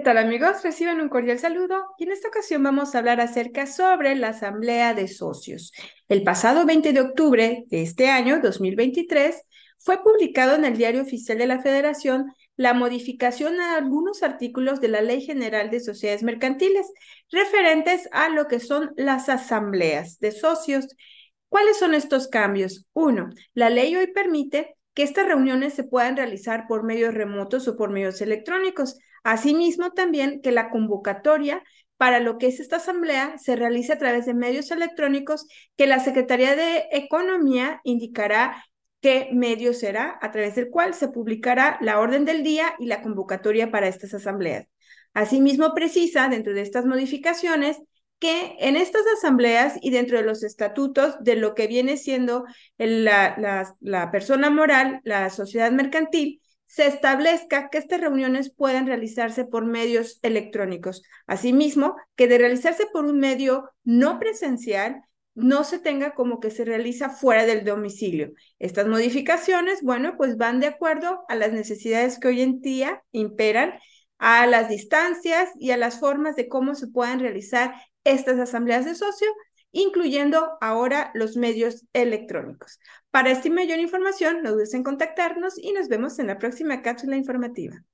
tal amigos? Reciban un cordial saludo y en esta ocasión vamos a hablar acerca sobre la Asamblea de Socios. El pasado 20 de octubre de este año, 2023, fue publicado en el Diario Oficial de la Federación la modificación a algunos artículos de la Ley General de Sociedades Mercantiles referentes a lo que son las asambleas de socios. ¿Cuáles son estos cambios? Uno, la ley hoy permite que estas reuniones se puedan realizar por medios remotos o por medios electrónicos. Asimismo, también que la convocatoria para lo que es esta asamblea se realice a través de medios electrónicos que la Secretaría de Economía indicará qué medio será a través del cual se publicará la orden del día y la convocatoria para estas asambleas. Asimismo, precisa dentro de estas modificaciones que en estas asambleas y dentro de los estatutos de lo que viene siendo la, persona moral, la sociedad mercantil, se establezca que estas reuniones puedan realizarse por medios electrónicos. Asimismo, que de realizarse por un medio no presencial, no se tenga como que se realiza fuera del domicilio. Estas modificaciones, bueno, pues van de acuerdo a las necesidades que hoy en día imperan, a las distancias y a las formas de cómo se puedan realizar estas asambleas de socio, incluyendo ahora los medios electrónicos. Para esta mayor información, no dudes en contactarnos y nos vemos en la próxima cápsula informativa.